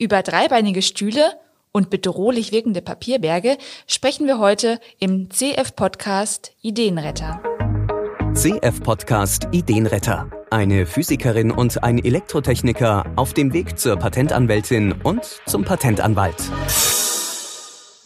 Über dreibeinige Stühle und bedrohlich wirkende Papierberge sprechen wir heute im CF-Podcast Ideenretter. CF-Podcast Ideenretter. Eine Physikerin und ein Elektrotechniker auf dem Weg zur Patentanwältin und zum Patentanwalt.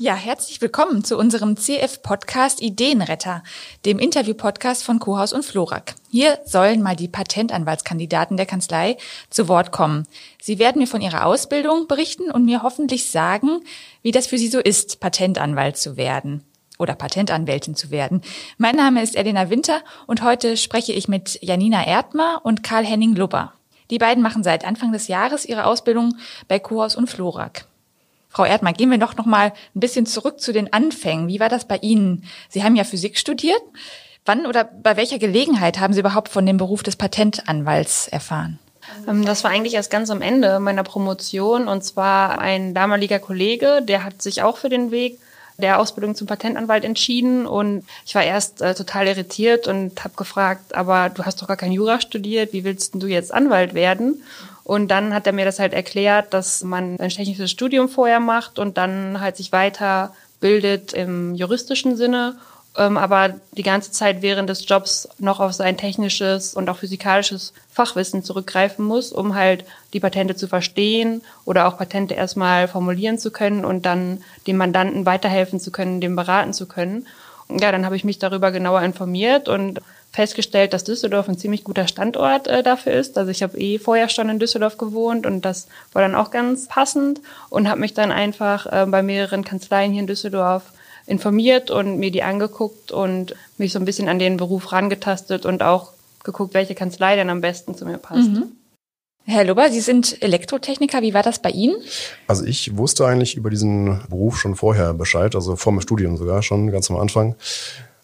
Ja, herzlich willkommen zu unserem CF-Podcast Ideenretter, dem Interview-Podcast von Kohaus und Florak. Hier sollen mal die Patentanwaltskandidaten der Kanzlei zu Wort kommen. Sie werden mir von ihrer Ausbildung berichten und mir hoffentlich sagen, wie das für sie so ist, Patentanwalt zu werden oder Patentanwältin zu werden. Mein Name ist Elena Winter und heute spreche ich mit Janina Erdmer und Karl-Henning Lubber. Die beiden machen seit Anfang des Jahres ihre Ausbildung bei Kohaus und Florak. Frau Erdmann, gehen wir doch noch mal ein bisschen zurück zu den Anfängen. Wie war das bei Ihnen? Sie haben ja Physik studiert. Wann oder bei welcher Gelegenheit haben Sie überhaupt von dem Beruf des Patentanwalts erfahren? Ähm, das war eigentlich erst ganz am Ende meiner Promotion und zwar ein damaliger Kollege, der hat sich auch für den Weg der Ausbildung zum Patentanwalt entschieden und ich war erst äh, total irritiert und habe gefragt, aber du hast doch gar kein Jura studiert, wie willst du jetzt Anwalt werden? Und dann hat er mir das halt erklärt, dass man ein technisches Studium vorher macht und dann halt sich weiterbildet im juristischen Sinne, ähm, aber die ganze Zeit während des Jobs noch auf sein technisches und auch physikalisches Fachwissen zurückgreifen muss, um halt die Patente zu verstehen oder auch Patente erstmal formulieren zu können und dann dem Mandanten weiterhelfen zu können, dem beraten zu können. Ja, dann habe ich mich darüber genauer informiert und festgestellt, dass Düsseldorf ein ziemlich guter Standort äh, dafür ist. Also ich habe eh vorher schon in Düsseldorf gewohnt und das war dann auch ganz passend und habe mich dann einfach äh, bei mehreren Kanzleien hier in Düsseldorf informiert und mir die angeguckt und mich so ein bisschen an den Beruf rangetastet und auch geguckt, welche Kanzlei denn am besten zu mir passt. Mhm. Herr Lubber, Sie sind Elektrotechniker. Wie war das bei Ihnen? Also ich wusste eigentlich über diesen Beruf schon vorher Bescheid, also vor dem Studium sogar schon ganz am Anfang.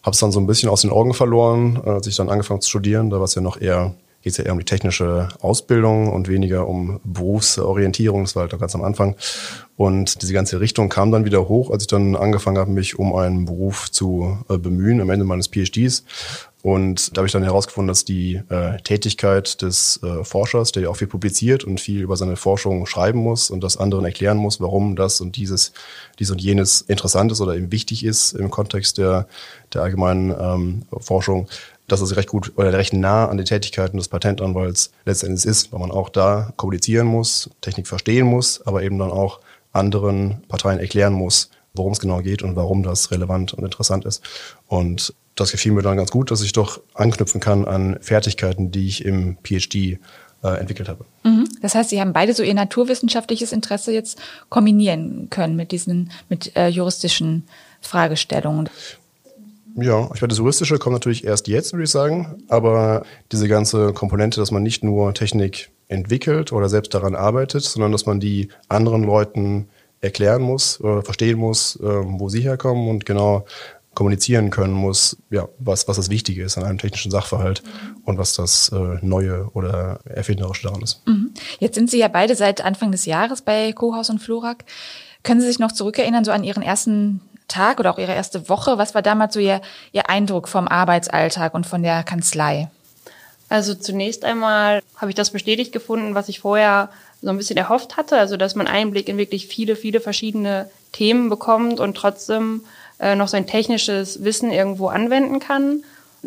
Habe es dann so ein bisschen aus den Augen verloren, als ich dann angefangen zu studieren. Da war es ja noch eher, geht es ja eher um die technische Ausbildung und weniger um Berufsorientierung. Das war halt noch ganz am Anfang. Und diese ganze Richtung kam dann wieder hoch, als ich dann angefangen habe, mich um einen Beruf zu äh, bemühen am Ende meines PhDs. Und da habe ich dann herausgefunden, dass die äh, Tätigkeit des äh, Forschers, der ja auch viel publiziert und viel über seine Forschung schreiben muss und das anderen erklären muss, warum das und dieses, dies und jenes interessant ist oder eben wichtig ist im Kontext der, der allgemeinen ähm, Forschung, dass es recht gut oder recht nah an den Tätigkeiten des Patentanwalts letztendlich ist, weil man auch da kommunizieren muss, Technik verstehen muss, aber eben dann auch anderen Parteien erklären muss, worum es genau geht und warum das relevant und interessant ist. Und das gefiel mir dann ganz gut, dass ich doch anknüpfen kann an Fertigkeiten, die ich im PhD äh, entwickelt habe. Mhm. Das heißt, Sie haben beide so Ihr naturwissenschaftliches Interesse jetzt kombinieren können mit diesen mit äh, juristischen Fragestellungen. Ja, ich meine, das Juristische kommt natürlich erst jetzt, würde ich sagen. Aber diese ganze Komponente, dass man nicht nur Technik entwickelt oder selbst daran arbeitet, sondern dass man die anderen Leuten erklären muss, äh, verstehen muss, äh, wo sie herkommen und genau kommunizieren können muss, ja, was, was das Wichtige ist an einem technischen Sachverhalt mhm. und was das äh, Neue oder Erfinderische daran ist. Mhm. Jetzt sind Sie ja beide seit Anfang des Jahres bei Kohaus und Florak. Können Sie sich noch zurückerinnern, so an Ihren ersten Tag oder auch Ihre erste Woche? Was war damals so Ihr, Ihr Eindruck vom Arbeitsalltag und von der Kanzlei? Also zunächst einmal habe ich das bestätigt gefunden, was ich vorher so ein bisschen erhofft hatte, also dass man Einblick in wirklich viele, viele verschiedene Themen bekommt und trotzdem äh, noch sein technisches Wissen irgendwo anwenden kann.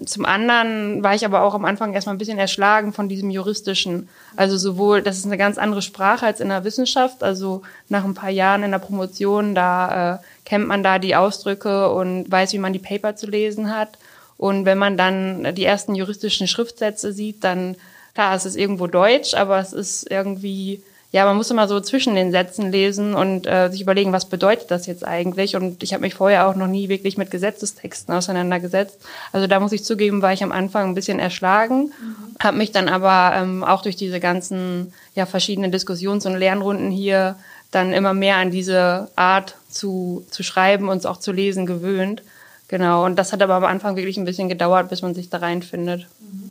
Zum anderen war ich aber auch am Anfang erstmal ein bisschen erschlagen von diesem juristischen. Also sowohl, das ist eine ganz andere Sprache als in der Wissenschaft. Also nach ein paar Jahren in der Promotion, da äh, kennt man da die Ausdrücke und weiß, wie man die Paper zu lesen hat. Und wenn man dann die ersten juristischen Schriftsätze sieht, dann, klar, es ist irgendwo Deutsch, aber es ist irgendwie ja, man muss immer so zwischen den Sätzen lesen und äh, sich überlegen, was bedeutet das jetzt eigentlich. Und ich habe mich vorher auch noch nie wirklich mit Gesetzestexten auseinandergesetzt. Also da muss ich zugeben, war ich am Anfang ein bisschen erschlagen, mhm. habe mich dann aber ähm, auch durch diese ganzen ja verschiedenen Diskussions- und Lernrunden hier dann immer mehr an diese Art zu, zu schreiben und auch zu lesen gewöhnt. Genau, und das hat aber am Anfang wirklich ein bisschen gedauert, bis man sich da reinfindet. Mhm.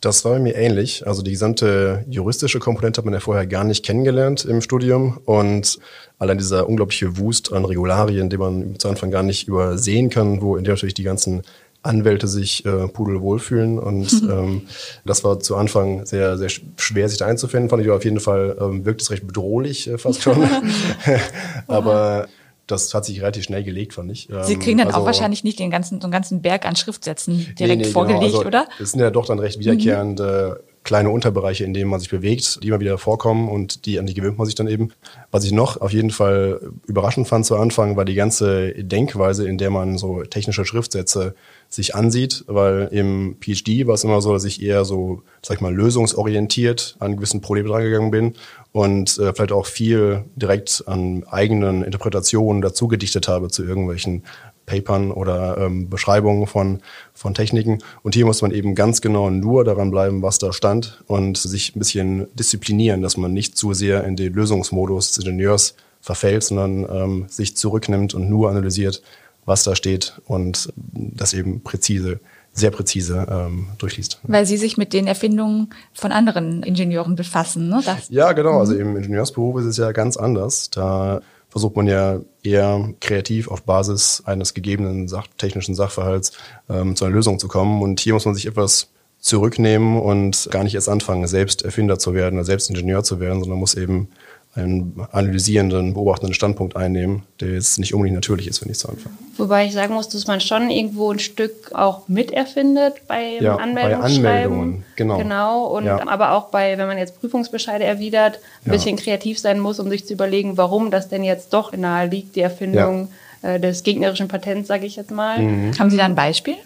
Das war bei mir ähnlich. Also die gesamte juristische Komponente hat man ja vorher gar nicht kennengelernt im Studium und allein dieser unglaubliche Wust an Regularien, den man zu Anfang gar nicht übersehen kann, wo in der natürlich die ganzen Anwälte sich äh, pudelwohl fühlen. Und ähm, das war zu Anfang sehr, sehr schwer, sich da einzufinden. Fand ich auf jeden Fall, ähm, wirkt es recht bedrohlich äh, fast schon. Aber das hat sich relativ schnell gelegt, fand ich. Sie kriegen dann also, auch wahrscheinlich nicht den ganzen, so einen ganzen Berg an Schriftsätzen direkt nee, nee, genau. vorgelegt, genau. also, oder? Es sind ja doch dann recht wiederkehrende mhm kleine Unterbereiche, in denen man sich bewegt, die immer wieder vorkommen und die, an die gewöhnt man sich dann eben. Was ich noch auf jeden Fall überraschend fand zu Anfang, war die ganze Denkweise, in der man so technische Schriftsätze sich ansieht, weil im PhD war es immer so, dass ich eher so, sag ich mal, lösungsorientiert an gewissen Problemen drangegangen bin und äh, vielleicht auch viel direkt an eigenen Interpretationen dazu gedichtet habe zu irgendwelchen Papern oder ähm, Beschreibungen von, von Techniken. Und hier muss man eben ganz genau nur daran bleiben, was da stand und sich ein bisschen disziplinieren, dass man nicht zu sehr in den Lösungsmodus des Ingenieurs verfällt, sondern ähm, sich zurücknimmt und nur analysiert, was da steht und das eben präzise sehr präzise ähm, durchliest. Weil Sie sich mit den Erfindungen von anderen Ingenieuren befassen, ne? Das ja, genau. Also im Ingenieursberuf ist es ja ganz anders. Da versucht man ja eher kreativ auf Basis eines gegebenen sach technischen Sachverhalts ähm, zu einer Lösung zu kommen. Und hier muss man sich etwas zurücknehmen und gar nicht erst anfangen, selbst Erfinder zu werden oder selbst Ingenieur zu werden, sondern muss eben einen analysierenden, beobachtenden Standpunkt einnehmen, der jetzt nicht unbedingt natürlich ist, wenn ich zu Anfang. Wobei ich sagen muss, dass man schon irgendwo ein Stück auch miterfindet bei ja, Anmeldungsschreiben. Bei Anmeldungen, genau. Genau, und ja. aber auch bei, wenn man jetzt Prüfungsbescheide erwidert, ein ja. bisschen kreativ sein muss, um sich zu überlegen, warum das denn jetzt doch nahe liegt, die Erfindung äh, des gegnerischen Patents, sage ich jetzt mal. Mhm. Haben Sie da ein Beispiel?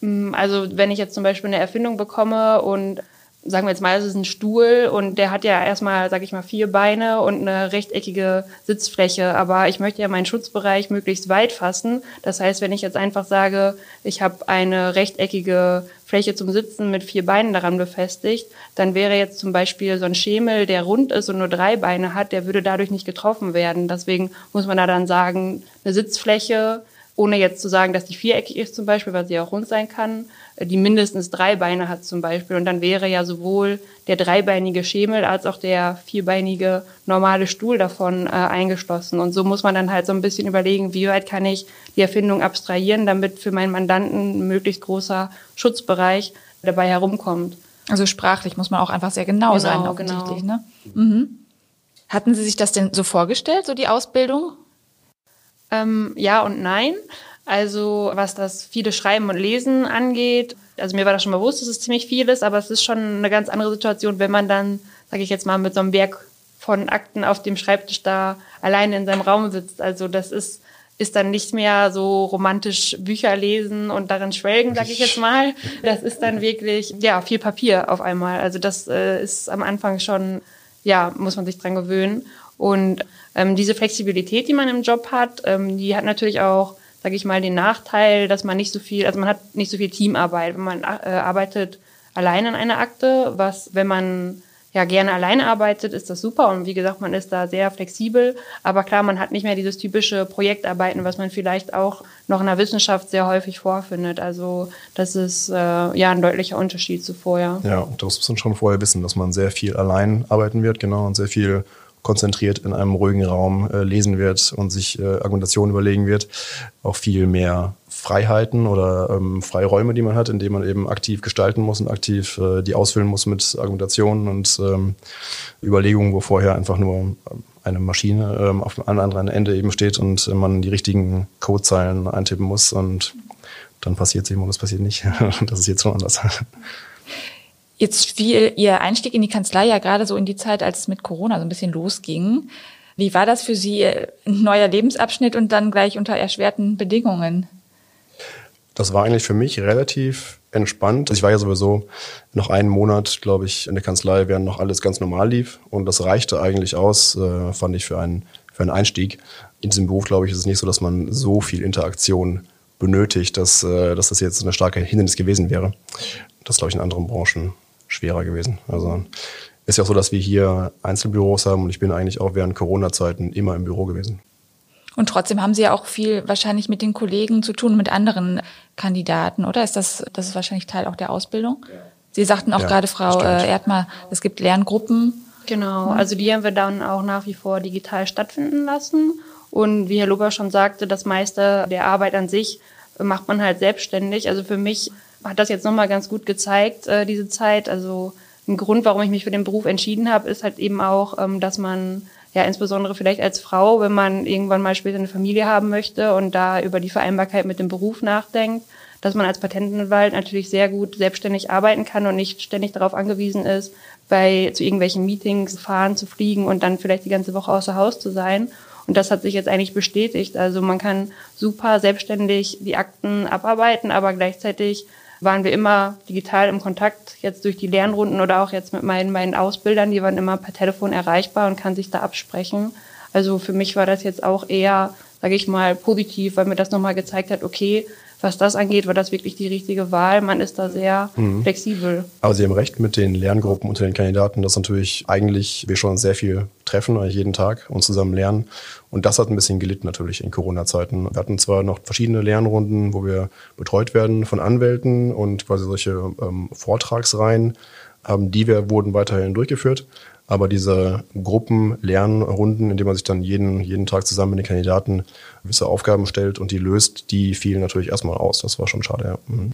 Mm, also wenn ich jetzt zum Beispiel eine Erfindung bekomme und sagen wir jetzt mal, es ist ein Stuhl und der hat ja erstmal, sage ich mal, vier Beine und eine rechteckige Sitzfläche. Aber ich möchte ja meinen Schutzbereich möglichst weit fassen. Das heißt, wenn ich jetzt einfach sage, ich habe eine rechteckige Fläche zum Sitzen mit vier Beinen daran befestigt, dann wäre jetzt zum Beispiel so ein Schemel, der rund ist und nur drei Beine hat, der würde dadurch nicht getroffen werden. Deswegen muss man da dann sagen, eine Sitzfläche, ohne jetzt zu sagen, dass die viereckig ist zum Beispiel, weil sie auch rund sein kann, die mindestens drei Beine hat zum Beispiel. Und dann wäre ja sowohl der dreibeinige Schemel als auch der vierbeinige normale Stuhl davon äh, eingeschlossen. Und so muss man dann halt so ein bisschen überlegen, wie weit kann ich die Erfindung abstrahieren, damit für meinen Mandanten ein möglichst großer Schutzbereich dabei herumkommt. Also sprachlich muss man auch einfach sehr genau, genau sein, offensichtlich. Genau. Ne? Mhm. Hatten Sie sich das denn so vorgestellt, so die Ausbildung? Ähm, ja und nein. Also was das viele Schreiben und Lesen angeht, also mir war das schon bewusst, dass es ziemlich viel ist, aber es ist schon eine ganz andere Situation, wenn man dann, sage ich jetzt mal, mit so einem Berg von Akten auf dem Schreibtisch da alleine in seinem Raum sitzt. Also das ist ist dann nicht mehr so romantisch Bücher lesen und darin schwelgen, sage ich jetzt mal. Das ist dann wirklich ja viel Papier auf einmal. Also das äh, ist am Anfang schon ja muss man sich dran gewöhnen und ähm, diese Flexibilität, die man im Job hat, ähm, die hat natürlich auch sage ich mal, den Nachteil, dass man nicht so viel, also man hat nicht so viel Teamarbeit. Wenn man äh, arbeitet allein an einer Akte, was, wenn man ja gerne alleine arbeitet, ist das super und wie gesagt, man ist da sehr flexibel. Aber klar, man hat nicht mehr dieses typische Projektarbeiten, was man vielleicht auch noch in der Wissenschaft sehr häufig vorfindet. Also das ist äh, ja ein deutlicher Unterschied zu vorher. Ja, das muss man schon vorher wissen, dass man sehr viel allein arbeiten wird, genau, und sehr viel konzentriert in einem ruhigen Raum äh, lesen wird und sich äh, Argumentationen überlegen wird. Auch viel mehr Freiheiten oder ähm, Freiräume, die man hat, in denen man eben aktiv gestalten muss und aktiv äh, die ausfüllen muss mit Argumentationen und ähm, Überlegungen, wo vorher einfach nur eine Maschine ähm, auf einem anderen Ende eben steht und man die richtigen Codezeilen eintippen muss und dann passiert es eben und es passiert nicht. das ist jetzt schon anders. Jetzt fiel Ihr Einstieg in die Kanzlei ja gerade so in die Zeit, als es mit Corona so ein bisschen losging. Wie war das für Sie, ein neuer Lebensabschnitt und dann gleich unter erschwerten Bedingungen? Das war eigentlich für mich relativ entspannt. Ich war ja sowieso noch einen Monat, glaube ich, in der Kanzlei, während noch alles ganz normal lief. Und das reichte eigentlich aus, äh, fand ich, für einen, für einen Einstieg. In diesem Beruf, glaube ich, ist es nicht so, dass man so viel Interaktion benötigt, dass, äh, dass das jetzt eine starke Hindernis gewesen wäre. Das, glaube ich, in anderen Branchen schwerer gewesen. Also ist ja auch so, dass wir hier Einzelbüros haben und ich bin eigentlich auch während Corona-Zeiten immer im Büro gewesen. Und trotzdem haben Sie ja auch viel wahrscheinlich mit den Kollegen zu tun, mit anderen Kandidaten, oder? Ist das, das ist wahrscheinlich Teil auch der Ausbildung? Sie sagten auch ja, gerade, Frau äh, Erdmann, es gibt Lerngruppen. Genau, also die haben wir dann auch nach wie vor digital stattfinden lassen. Und wie Herr Luber schon sagte, das meiste der Arbeit an sich macht man halt selbstständig. Also für mich hat das jetzt nochmal ganz gut gezeigt, äh, diese Zeit. Also ein Grund, warum ich mich für den Beruf entschieden habe, ist halt eben auch, ähm, dass man ja insbesondere vielleicht als Frau, wenn man irgendwann mal später eine Familie haben möchte und da über die Vereinbarkeit mit dem Beruf nachdenkt, dass man als Patentanwalt natürlich sehr gut selbstständig arbeiten kann und nicht ständig darauf angewiesen ist, bei zu irgendwelchen Meetings fahren, zu fliegen und dann vielleicht die ganze Woche außer Haus zu sein. Und das hat sich jetzt eigentlich bestätigt. Also man kann super selbstständig die Akten abarbeiten, aber gleichzeitig waren wir immer digital im Kontakt, jetzt durch die Lernrunden oder auch jetzt mit meinen, meinen Ausbildern, die waren immer per Telefon erreichbar und kann sich da absprechen. Also für mich war das jetzt auch eher, sage ich mal, positiv, weil mir das nochmal gezeigt hat, okay, was das angeht, war das wirklich die richtige Wahl. Man ist da sehr mhm. flexibel. Aber Sie haben recht mit den Lerngruppen unter den Kandidaten, dass natürlich eigentlich wir schon sehr viel treffen, eigentlich jeden Tag und zusammen lernen. Und das hat ein bisschen gelitten natürlich in Corona-Zeiten. Wir hatten zwar noch verschiedene Lernrunden, wo wir betreut werden von Anwälten und quasi solche ähm, Vortragsreihen, ähm, die wir wurden weiterhin durchgeführt. Aber diese Gruppenlernrunden, in denen man sich dann jeden, jeden Tag zusammen mit den Kandidaten gewisse Aufgaben stellt und die löst, die fielen natürlich erstmal aus. Das war schon schade, ja. Mhm.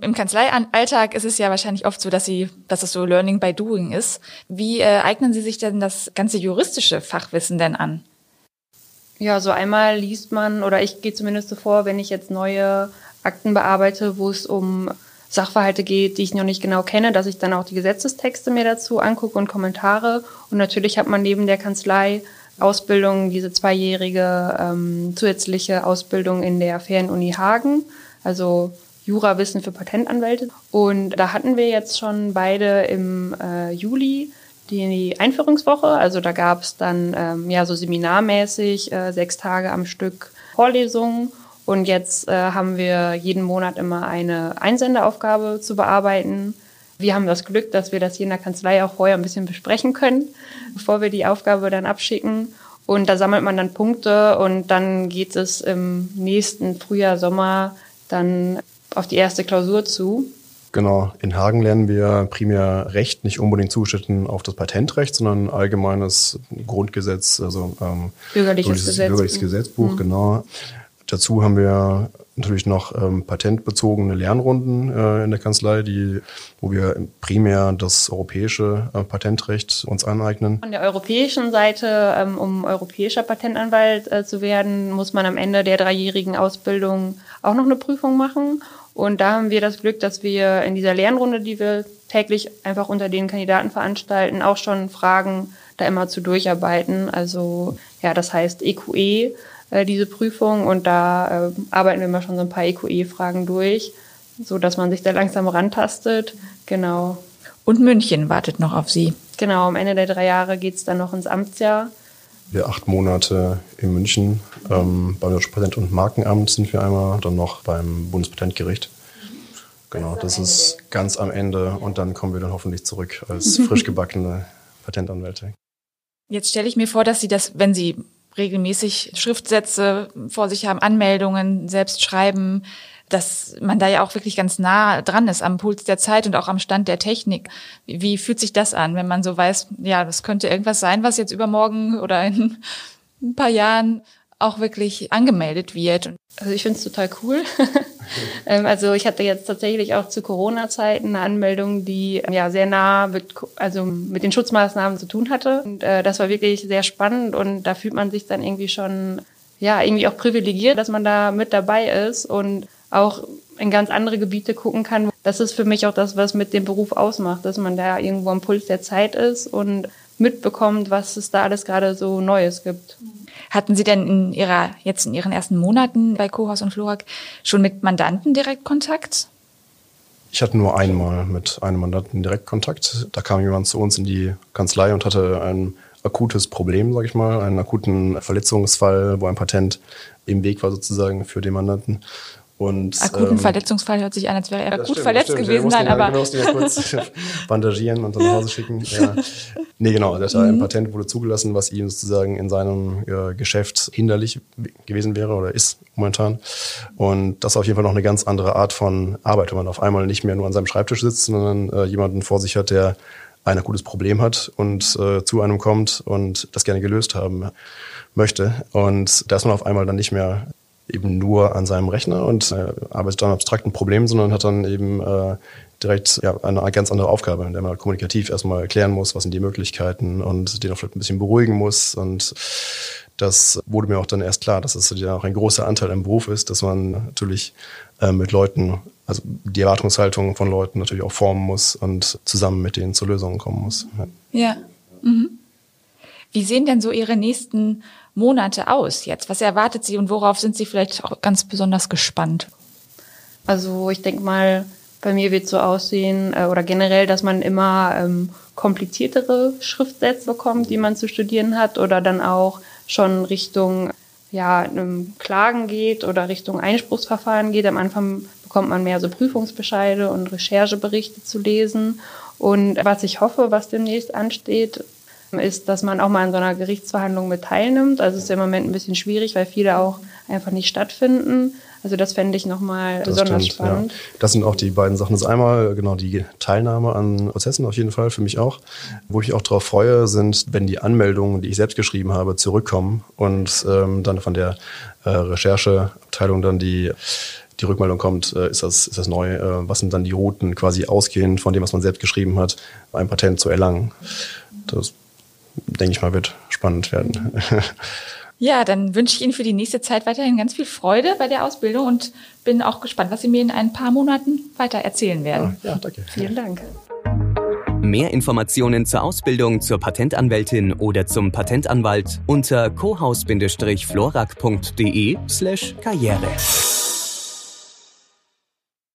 Im Kanzleialltag ist es ja wahrscheinlich oft so, dass Sie, dass es so Learning by Doing ist. Wie äh, eignen Sie sich denn das ganze juristische Fachwissen denn an? Ja, so einmal liest man, oder ich gehe zumindest so vor, wenn ich jetzt neue Akten bearbeite, wo es um Sachverhalte geht, die ich noch nicht genau kenne, dass ich dann auch die Gesetzestexte mir dazu angucke und Kommentare. Und natürlich hat man neben der Kanzlei Ausbildung, diese zweijährige ähm, zusätzliche Ausbildung in der Fernuni Hagen, also Jurawissen für Patentanwälte. Und da hatten wir jetzt schon beide im äh, Juli die Einführungswoche. Also da gab es dann ähm, ja so seminarmäßig äh, sechs Tage am Stück Vorlesungen und jetzt äh, haben wir jeden Monat immer eine Einsendeaufgabe zu bearbeiten. Wir haben das Glück, dass wir das hier in der Kanzlei auch vorher ein bisschen besprechen können, bevor wir die Aufgabe dann abschicken. Und da sammelt man dann Punkte und dann geht es im nächsten Frühjahr, Sommer dann auf die erste Klausur zu. Genau, in Hagen lernen wir primär Recht, nicht unbedingt zugeschnitten auf das Patentrecht, sondern allgemeines Grundgesetz, also ähm, bürgerliches, Gesetzbuch. bürgerliches Gesetzbuch, mhm. genau. Dazu haben wir natürlich noch ähm, patentbezogene Lernrunden äh, in der Kanzlei, die, wo wir primär das europäische äh, Patentrecht uns aneignen. Von der europäischen Seite, ähm, um europäischer Patentanwalt äh, zu werden, muss man am Ende der dreijährigen Ausbildung auch noch eine Prüfung machen. Und da haben wir das Glück, dass wir in dieser Lernrunde, die wir täglich einfach unter den Kandidaten veranstalten, auch schon Fragen da immer zu durcharbeiten. Also ja, das heißt EQE äh, diese Prüfung und da äh, arbeiten wir immer schon so ein paar EQE-Fragen durch, so dass man sich da langsam rantastet. Genau. Und München wartet noch auf Sie. Genau, am Ende der drei Jahre geht es dann noch ins Amtsjahr. Wir acht Monate in München. Ähm, beim Deutschen Patent- und Markenamt sind wir einmal, dann noch beim Bundespatentgericht. Genau, das ist ganz am Ende und dann kommen wir dann hoffentlich zurück als frisch gebackene Patentanwälte. Jetzt stelle ich mir vor, dass Sie das, wenn Sie regelmäßig Schriftsätze vor sich haben, Anmeldungen selbst schreiben, dass man da ja auch wirklich ganz nah dran ist am Puls der Zeit und auch am Stand der Technik. Wie, fühlt sich das an, wenn man so weiß, ja, das könnte irgendwas sein, was jetzt übermorgen oder in ein paar Jahren auch wirklich angemeldet wird? Also ich finde es total cool. Ähm, also ich hatte jetzt tatsächlich auch zu Corona-Zeiten eine Anmeldung, die ja sehr nah mit, also mit den Schutzmaßnahmen zu tun hatte. Und äh, das war wirklich sehr spannend und da fühlt man sich dann irgendwie schon ja irgendwie auch privilegiert, dass man da mit dabei ist und auch in ganz andere Gebiete gucken kann. Das ist für mich auch das, was mit dem Beruf ausmacht, dass man da irgendwo am Puls der Zeit ist und mitbekommt, was es da alles gerade so Neues gibt. Hatten Sie denn in Ihrer, jetzt in Ihren ersten Monaten bei Kohaus und Florak schon mit Mandanten direkt Kontakt? Ich hatte nur einmal mit einem Mandanten direkt Kontakt. Da kam jemand zu uns in die Kanzlei und hatte ein akutes Problem, sage ich mal, einen akuten Verletzungsfall, wo ein Patent im Weg war sozusagen für den Mandanten. Und, Akuten ähm, Verletzungsfall hört sich an, als wäre er akut stimmt, verletzt stimmt. gewesen sein, aber. Wir mussten ja kurz bandagieren und dann nach Hause schicken. Ja. Nee, genau. Das ein mhm. Patent wurde zugelassen, was ihm sozusagen in seinem ja, Geschäft hinderlich gewesen wäre oder ist momentan. Und das ist auf jeden Fall noch eine ganz andere Art von Arbeit, wenn man auf einmal nicht mehr nur an seinem Schreibtisch sitzt, sondern äh, jemanden vor sich hat, der ein akutes Problem hat und äh, zu einem kommt und das gerne gelöst haben möchte. Und da ist man auf einmal dann nicht mehr eben nur an seinem Rechner und äh, arbeitet an abstrakten Problemen, sondern hat dann eben äh, direkt ja, eine ganz andere Aufgabe, in der man kommunikativ erstmal erklären muss, was sind die Möglichkeiten und den auch vielleicht ein bisschen beruhigen muss. Und das wurde mir auch dann erst klar, dass es ja auch ein großer Anteil im Beruf ist, dass man natürlich äh, mit Leuten, also die Erwartungshaltung von Leuten natürlich auch formen muss und zusammen mit denen zu Lösungen kommen muss. Ja. ja. Mhm. Wie sehen denn so Ihre nächsten Monate aus jetzt? Was erwartet Sie und worauf sind Sie vielleicht auch ganz besonders gespannt? Also ich denke mal, bei mir wird so aussehen äh, oder generell, dass man immer ähm, kompliziertere Schriftsätze bekommt, die man zu studieren hat oder dann auch schon Richtung ja, Klagen geht oder Richtung Einspruchsverfahren geht. Am Anfang bekommt man mehr so Prüfungsbescheide und Rechercheberichte zu lesen. Und was ich hoffe, was demnächst ansteht, ist, dass man auch mal an so einer Gerichtsverhandlung mit teilnimmt. Also es ist im Moment ein bisschen schwierig, weil viele auch einfach nicht stattfinden. Also das fände ich nochmal besonders stimmt, spannend. Ja. Das sind auch die beiden Sachen. Das ist einmal genau die Teilnahme an Prozessen auf jeden Fall, für mich auch. Wo ich auch darauf freue, sind, wenn die Anmeldungen, die ich selbst geschrieben habe, zurückkommen und ähm, dann von der äh, Rechercheabteilung dann die die Rückmeldung kommt, äh, ist das, ist das neu, äh, was sind dann die Routen quasi ausgehend von dem, was man selbst geschrieben hat, ein Patent zu erlangen. Das denke ich mal, wird spannend werden. Ja, dann wünsche ich Ihnen für die nächste Zeit weiterhin ganz viel Freude bei der Ausbildung und bin auch gespannt, was Sie mir in ein paar Monaten weiter erzählen werden. Ja, ja danke. Vielen Dank. Mehr Informationen zur Ausbildung zur Patentanwältin oder zum Patentanwalt unter cohaus-florak.de slash karriere.